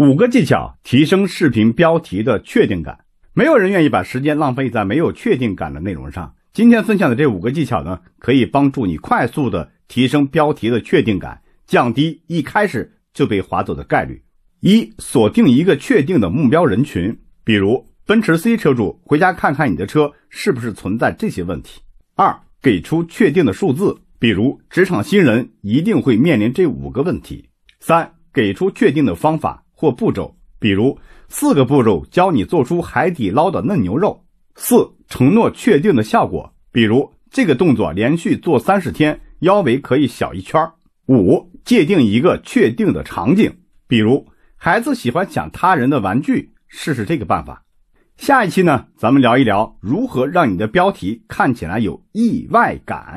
五个技巧提升视频标题的确定感。没有人愿意把时间浪费在没有确定感的内容上。今天分享的这五个技巧呢，可以帮助你快速的提升标题的确定感，降低一开始就被划走的概率。一、锁定一个确定的目标人群，比如奔驰 C 车主，回家看看你的车是不是存在这些问题。二、给出确定的数字，比如职场新人一定会面临这五个问题。三、给出确定的方法。或步骤，比如四个步骤教你做出海底捞的嫩牛肉。四、承诺确定的效果，比如这个动作连续做三十天，腰围可以小一圈。五、界定一个确定的场景，比如孩子喜欢抢他人的玩具，试试这个办法。下一期呢，咱们聊一聊如何让你的标题看起来有意外感。